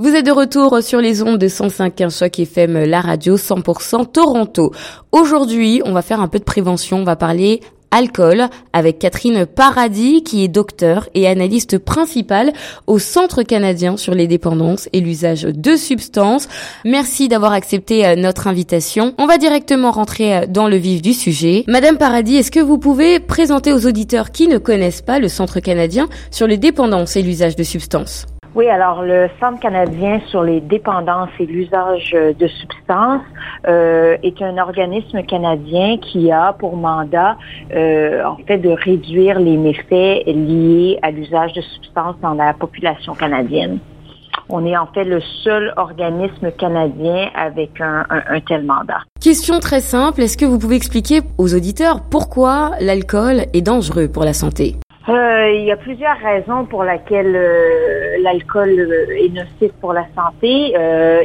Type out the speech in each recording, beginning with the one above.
Vous êtes de retour sur les ondes de 105.1 Choc FM, la radio 100% Toronto. Aujourd'hui, on va faire un peu de prévention, on va parler alcool avec Catherine Paradis qui est docteur et analyste principale au Centre canadien sur les dépendances et l'usage de substances. Merci d'avoir accepté euh, notre invitation. On va directement rentrer euh, dans le vif du sujet. Madame Paradis, est-ce que vous pouvez présenter aux auditeurs qui ne connaissent pas le Centre canadien sur les dépendances et l'usage de substances? Oui, alors le Centre canadien sur les dépendances et l'usage de substances euh, est un organisme canadien qui a pour mandat euh, en fait de réduire les méfaits liés à l'usage de substances dans la population canadienne. On est en fait le seul organisme canadien avec un, un tel mandat. Question très simple, est-ce que vous pouvez expliquer aux auditeurs pourquoi l'alcool est dangereux pour la santé? Euh, il y a plusieurs raisons pour lesquelles euh, l'alcool euh, est nocif pour la santé.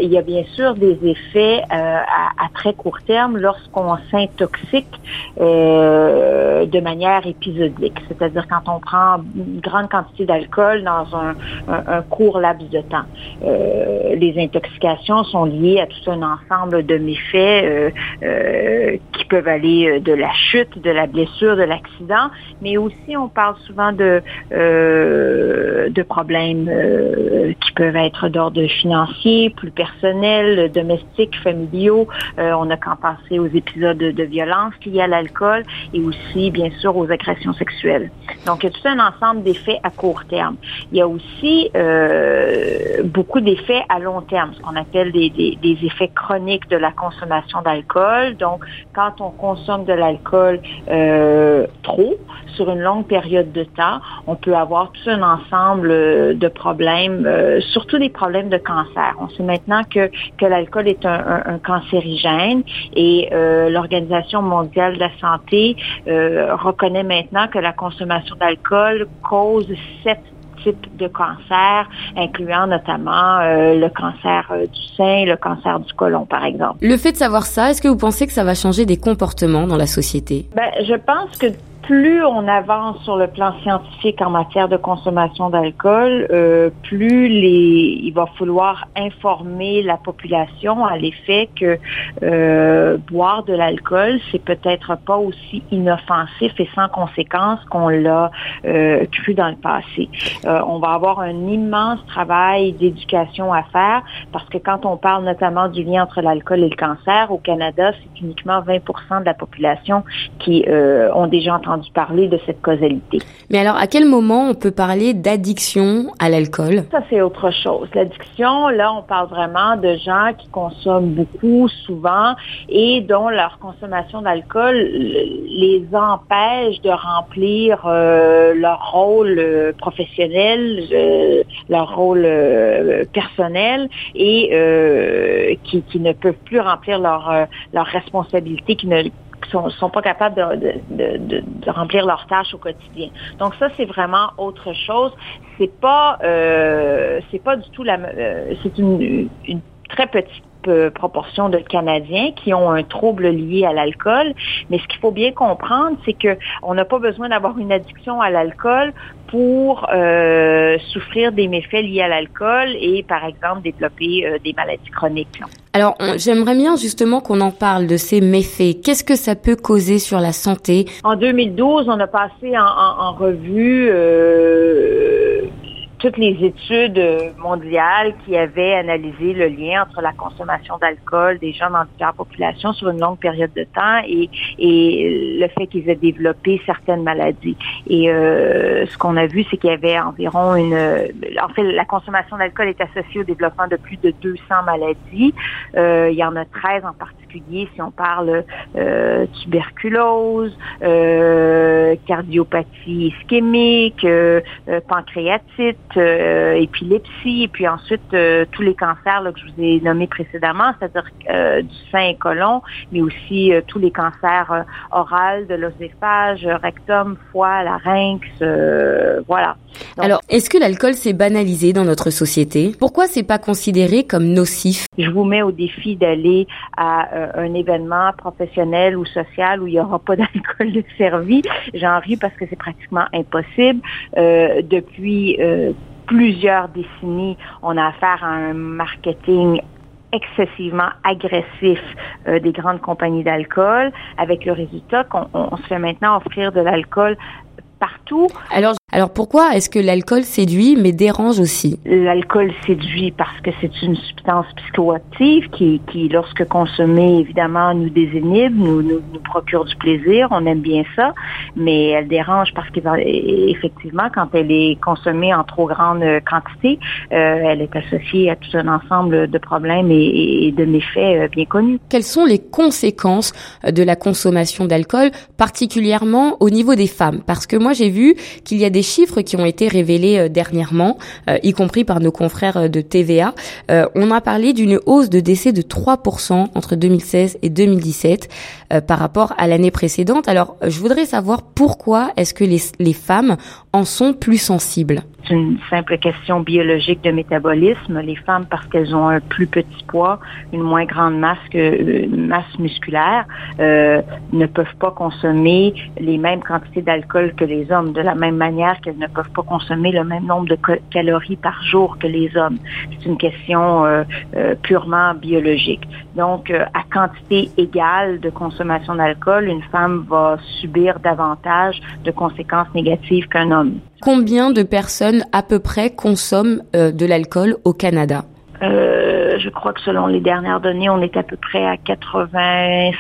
il y a bien sûr des effets à, très court terme lorsqu'on s'intoxique de manière épisodique, c'est-à-dire quand on prend une grande quantité d'alcool dans un, court laps de temps. les intoxications sont liées à tout un ensemble de méfaits qui peuvent aller de la chute, de la blessure, de l'accident, mais aussi on parle souvent de, euh, de problèmes euh, qui peuvent être d'ordre financier, plus personnel, domestiques, familiaux. Euh, on a qu'en passer aux épisodes de, violence liés à l'alcool et aussi, bien sûr, aux agressions sexuelles. Donc, il y a tout un ensemble d'effets à court terme. Il y a aussi beaucoup d'effets à long terme, ce qu'on appelle des, effets chroniques de la consommation d'alcool. Donc, quand on consomme de l'alcool trop sur une longue période de temps, on peut avoir tout un ensemble euh, de problèmes, euh, surtout des problèmes de cancer. On sait maintenant que, que l'alcool est un, cancérigène et euh, l'Organisation mondiale de la santé reconnaît maintenant que la consommation d'alcool cause sept types de cancers, incluant notamment le cancer du sein, le cancer du côlon, par exemple. Le fait de savoir ça, est-ce que vous pensez que ça va changer des comportements dans la société? Ben, je pense que plus on avance sur le plan scientifique en matière de consommation d'alcool, euh, plus les, il va falloir informer la population à l'effet que euh, boire de l'alcool, c'est peut-être pas aussi inoffensif et sans conséquence qu'on l'a euh, cru dans le passé. on va avoir un immense travail d'éducation à faire parce que quand on parle notamment du lien entre l'alcool et le cancer, au Canada, c'est uniquement 20% de la population qui ont déjà entendu parler de cette causalité. Mais alors, à quel moment on peut parler d'addiction à l'alcool? Ça, c'est autre chose. L'addiction, là, on parle vraiment de gens qui consomment beaucoup, souvent, et dont leur consommation d'alcool les empêche de remplir euh, leur rôle euh, professionnel, euh, leur rôle personnel, et qui, qui, ne peuvent plus remplir leur, leur responsabilité, qui ne sont, sont pas capables de, remplir leurs tâches au quotidien. Donc ça, c'est vraiment autre chose. C'est pas, euh, c'est pas du tout la, euh, c'est une très petite euh, proportion de Canadiens qui ont un trouble lié à l'alcool. Mais ce qu'il faut bien comprendre, c'est que on n'a pas besoin d'avoir une addiction à l'alcool pour euh, souffrir des méfaits liés à l'alcool et, par exemple, développer euh, des maladies chroniques. Alors, j'aimerais bien justement qu'on en parle de ces méfaits. Qu'est-ce que ça peut causer sur la santé? En 2012, on a passé en, en, en revue euh, toutes les études mondiales qui avaient analysé le lien entre la consommation d'alcool des gens dans différentes populations sur une longue période de temps et, et le fait qu'ils aient développé certaines maladies. Et euh, ce qu'on a vu, c'est qu'il y avait environ une... En fait, la consommation d'alcool est associée au développement de plus de 200 maladies. Euh, il y en a 13 en particulier si on parle euh, tuberculose, euh, cardiopathie ischémique, euh, pancréatite, euh, épilepsie, et puis ensuite euh, tous les cancers que je vous ai nommés précédemment, c'est-à-dire euh, du sein et côlon, mais aussi tous les cancers oraux, de l'oséphage, rectum, foie, larynx, voilà. Alors, est-ce que l'alcool s'est banalisé dans notre société? Pourquoi c'est pas considéré comme nocif? Je vous mets au défi d'aller à un événement professionnel ou social où il n'y aura pas d'alcool de servi. J'en ris parce que c'est pratiquement impossible. depuis plusieurs décennies, on a affaire à un marketing excessivement agressif euh, des grandes compagnies d'alcool, avec le résultat qu'on se fait maintenant offrir de l'alcool partout. Alors, alors pourquoi est-ce que l'alcool séduit mais dérange aussi L'alcool séduit parce que c'est une substance psychoactive qui, qui, lorsque consommée, évidemment, nous désinhibe, nous, nous, nous, procure du plaisir, on aime bien ça, mais elle dérange parce qu'effectivement, quand elle est consommée en trop grande quantité, euh, elle est associée à tout un ensemble de problèmes et, et de méfaits euh, bien connus. Quelles sont les conséquences de la consommation d'alcool, particulièrement au niveau des femmes? Parce que moi, j'ai vu qu'il y a des chiffres qui ont été révélés euh, dernièrement, euh, y compris par nos confrères euh, de TVA. on a parlé d'une hausse de décès de 3% entre 2016 et 2017 par rapport à l'année précédente. Alors, je voudrais savoir pourquoi est-ce que les, les femmes en sont plus sensibles? Une simple question biologique de métabolisme. Les femmes, parce qu'elles ont un plus petit poids, une moins grande masse, que, une masse musculaire, euh, ne peuvent pas consommer les mêmes quantités d'alcool que les hommes, de la même manière qu'elles ne peuvent pas consommer le même nombre de calories par jour que les hommes. C'est une question euh, euh, purement biologique. Donc, à quantité égale de consommation d'alcool, une femme va subir davantage de conséquences négatives qu'un homme. Combien de personnes à peu près consomment euh, de l'alcool au Canada? Euh, je crois que selon les dernières données, on est à peu près à 85%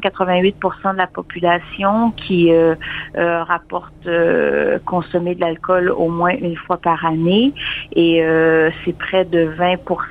88% de la population qui euh, rapporte consommer de l'alcool au moins une fois par année. Et c'est près de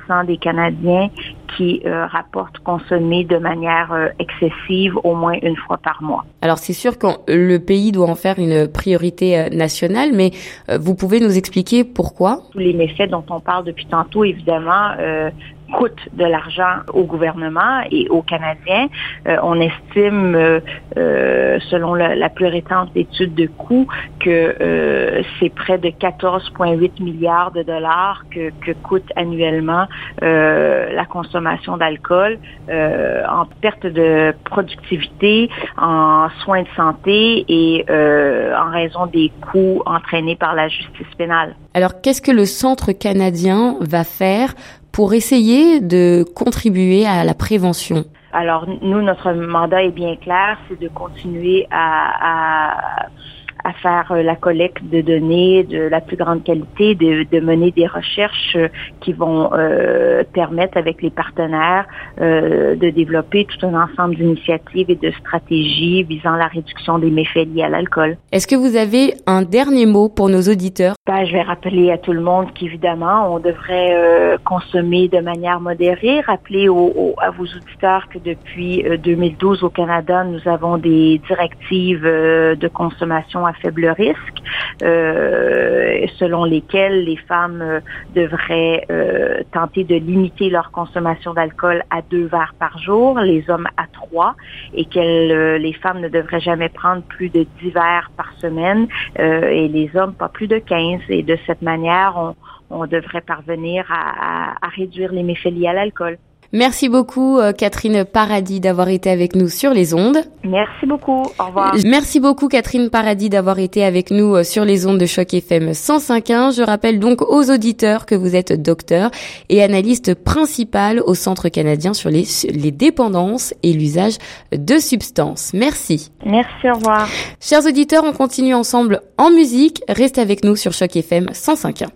20 des Canadiens qui rapportent consommer de manière excessive au moins une fois par mois. Alors c'est sûr que le pays doit en faire une priorité nationale, mais vous pouvez nous expliquer pourquoi? Tous les méfaits dont on parle depuis tantôt, évidemment, euh, coûte de l'argent au gouvernement et aux Canadiens. Euh, on estime, euh, euh, selon la, plus récente étude de coût, que c'est près de 14,8 milliards de dollars que coûte annuellement la consommation d'alcool en perte de productivité, en soins de santé et en raison des coûts entraînés par la justice pénale. Alors, qu'est-ce que le Centre canadien va faire pour essayer de contribuer à la prévention Alors, nous, notre mandat est bien clair, c'est de continuer à, à à faire euh, la collecte de données de la plus grande qualité, de, de mener des recherches euh, qui vont euh, permettre avec les partenaires euh, de développer tout un ensemble d'initiatives et de stratégies visant la réduction des méfaits liés à l'alcool. Est-ce que vous avez un dernier mot pour nos auditeurs? Je vais rappeler à tout le monde qu'évidemment, on devrait euh, consommer de manière modérée. Rappeler à vos auditeurs que depuis 2012 au Canada, nous avons des directives de consommation à faible risque, euh, selon lesquels les femmes euh, devraient euh, tenter de limiter leur consommation d'alcool à deux verres par jour, les hommes à trois, et que les femmes ne devraient jamais prendre plus de dix verres par semaine et les hommes pas plus de Et de cette manière, on, devrait parvenir à, réduire les méfaits à l'alcool. Merci beaucoup euh, Catherine Paradis d'avoir été avec nous sur les ondes. Merci beaucoup. Au revoir. Merci beaucoup Catherine Paradis d'avoir été avec nous euh, sur les ondes de choc FM 105.1. Je rappelle donc aux auditeurs que vous êtes docteur et analyste principal au Centre canadien sur les, les dépendances et l'usage de substances. Merci. Merci, au revoir. Chers auditeurs, on continue ensemble en musique. Restez avec nous sur choc FM 105.1.